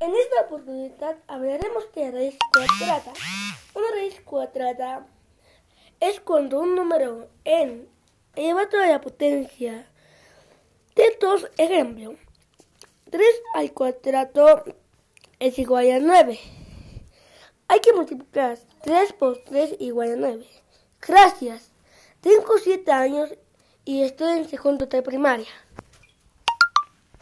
En esta oportunidad hablaremos de raíz cuadrada. Una raíz cuadrada es cuando un número n elevado a la potencia de dos. ejemplo, 3 al cuadrado es igual a 9. Hay que multiplicar 3 por 3 igual a 9. Gracias. Tengo 7 años y estoy en segundo de primaria.